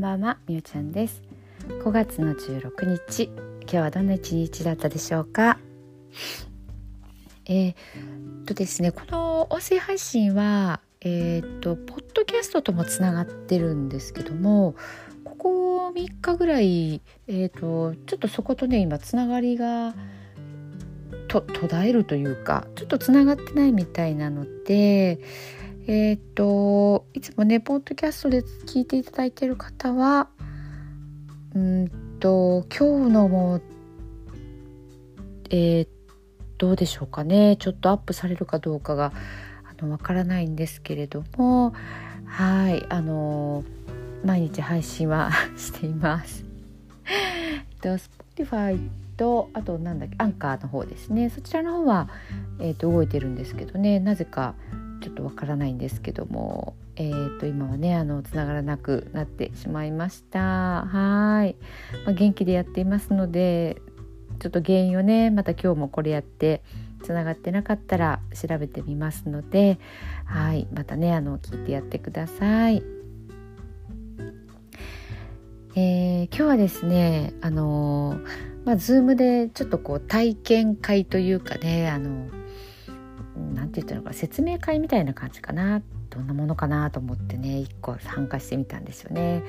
んばんはみゆちゃんです。5月の16日今日はどんな一日だったでしょうか？えー、っとですねこの音声配信はえー、っとポッドキャストともつながってるんですけどもここ3日ぐらいえー、っとちょっとそことね今つながりがと途絶えるというかちょっとつながってないみたいなのでえっ、といつもねポッドキャストで聞いていただいている方はうんと今日のもえー、どうでしょうかね。ちょっとアップされるかどうかがあのわからないんですけれどもはいあの毎日配信はしています。えっと Spotify とあとなんだっけアンカーの方ですね。そちらの方は、えーと、動いてるんですけどね。なぜかちょっとわからないんですけども、えーと、今はねあのつながらなくなってしまいました。はい、まあ、元気でやっていますのでちょっと原因をねまた今日もこれやってつながってなかったら調べてみますのではい。またねあの聞いてやってください。えー、今日はですねあのーまあ、Zoom でちょっとこう体験会というかねあのなんて言ったのか説明会みたいな感じかな。どんなものかなと思ってね一個参加してみたんですよね。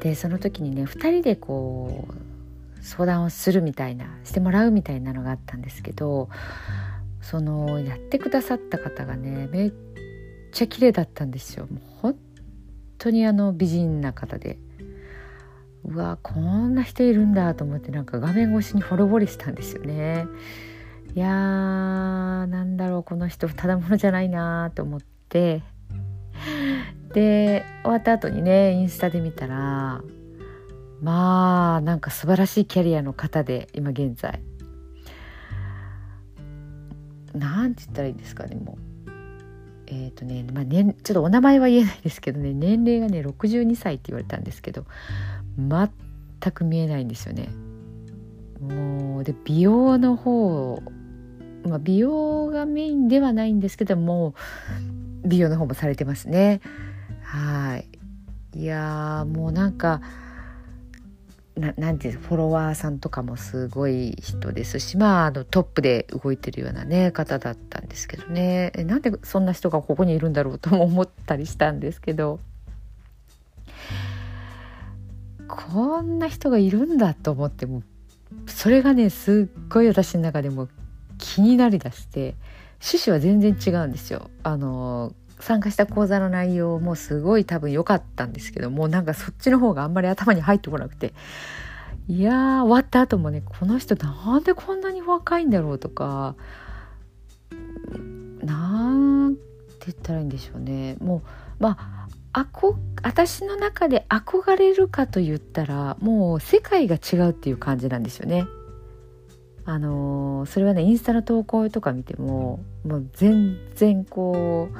でその時にね2人でこう相談をするみたいなしてもらうみたいなのがあったんですけどそのやってくださった方がねめっちゃ綺麗だったんですよ。もう本当にあの美人な方でうわこんな人いるんだと思ってなんか画面越しにほろぼりしたんですよねいやーなんだろうこの人ただものじゃないなと思って で終わった後にねインスタで見たらまあなんか素晴らしいキャリアの方で今現在なんて言ったらいいんですかねもうえっ、ー、とね、まあね、ちょっとお名前は言えないですけどね年齢がね62歳って言われたんですけど全く見えないんですよね。もうで美容の方、まあ、美容がメインではないんですけども美容の方もされてますね。はい。いやもうなんかななんていうフォロワーさんとかもすごい人ですしまああのトップで動いてるようなね方だったんですけどね。えなんでそんな人がここにいるんだろうとも思ったりしたんですけど。こんな人がいるんだと思ってもそれがねすっごい私の中でも気になりだして趣旨は全然違うんですよ。あの参加した講座の内容もすごい多分良かったんですけどもなんかそっちの方があんまり頭に入ってこなくていやー終わった後もねこの人なんでこんなに若いんだろうとかなんて言ったらいいんでしょうねもうまああこ私の中で憧れるかと言ったらもう世界が違うっていう感じなんですよね。あのそれはねインスタの投稿とか見てももう全然こう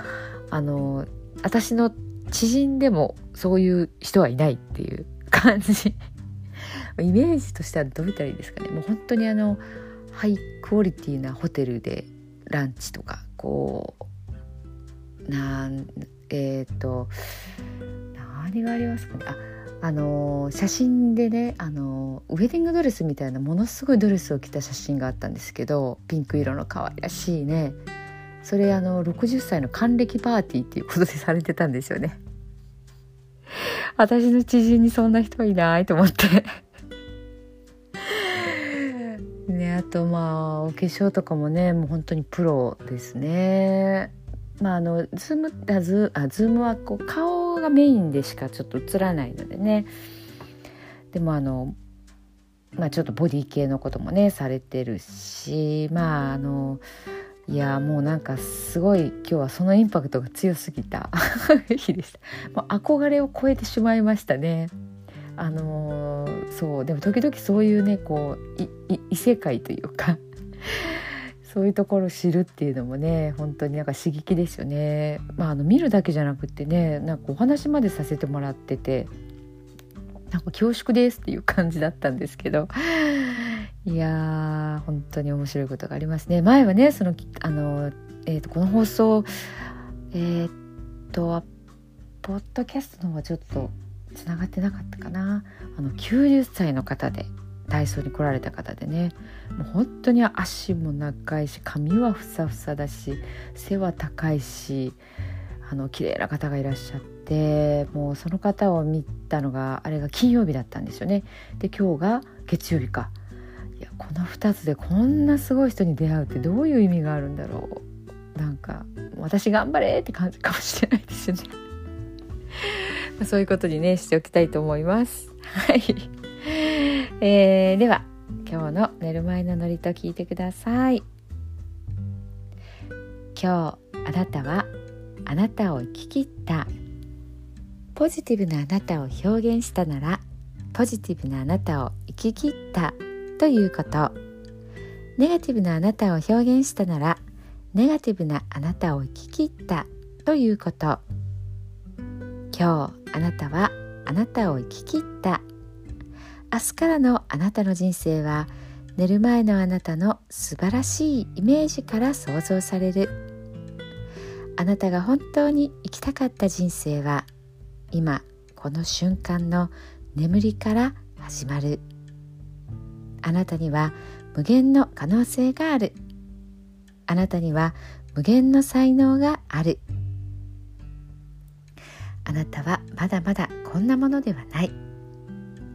あの私の知人でもそういう人はいないっていう感じ。イメージとしてはどう言ったらいいですかね。もう本当にあのハイクオリティなホテルでランチとかこうなんえっ、ー、と何がありますかね。ああの写真でねあのウェディングドレスみたいなものすごいドレスを着た写真があったんですけどピンク色の可愛らしいね。それあの60歳の還暦パーティーっていうことでされてたんですよね。私の知人にそんな人いないと思って。ねあとまあお化粧とかもねもう本当にプロですね。まああのズームあズあズームはこう顔がメインでしかちょっと映らないのでねでもあのまあちょっとボディ系のこともねされてるしまああのいやもうなんかすごい今日はそのインパクトが強すぎた 日でした。もう憧れを超えてしまいましたね。あの、そうでも時々そういうねこう異世界というかそういうところを知るっていうのもね本当になんか刺激ですよね。まあ、あの見るだけじゃなくってねなんかお話までさせてもらっててなんか恐縮ですっていう感じだったんですけどいやー本当に面白いことがありますね。前はねそのあの、えーと、この放送えっ、とポッドキャストの方はちょっとつながってなかったかなあの90歳の方で体操に来られた方でねもう本当に足も長いし髪はふさふさだし背は高いしあの綺麗な方がいらっしゃってもうその方を見たのがあれが金曜日だったんですよね。で今日が月曜日かいやこの2つでこんなすごい人に出会うってどういう意味があるんだろうなんか私頑張れって感じかもしれないですよね。そういうことにねしておきたいと思います。はい、えー、では今日の寝る前のノリと聞いてください。今日あなたはあなたを生き切った。ポジティブなあなたを表現したならポジティブなあなたを生き切ったということ。ネガティブなあなたを表現したならネガティブなあなたを生き切ったということ。今日あなたはあなたを生き切った。明日からのあなたの人生は寝る前のあなたの素晴らしいイメージから想像される。あなたが本当に生きたかった人生は今この瞬間の眠りから始まる。あなたには無限の可能性がある。あなたには無限の才能がある。あなたはまだまだこんなものではない。